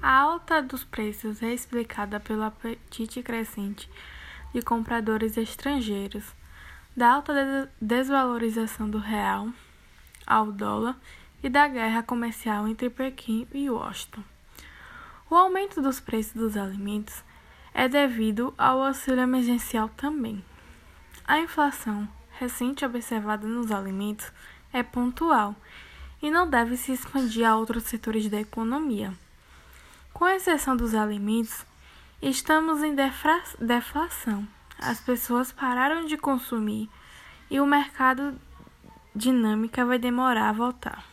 A alta dos preços é explicada pelo apetite crescente de compradores estrangeiros, da alta desvalorização do real ao dólar e da guerra comercial entre Pequim e Washington. O aumento dos preços dos alimentos é devido ao auxílio emergencial também. A inflação recente observada nos alimentos é pontual e não deve se expandir a outros setores da economia. Com exceção dos alimentos, estamos em deflação. As pessoas pararam de consumir e o mercado dinâmica vai demorar a voltar.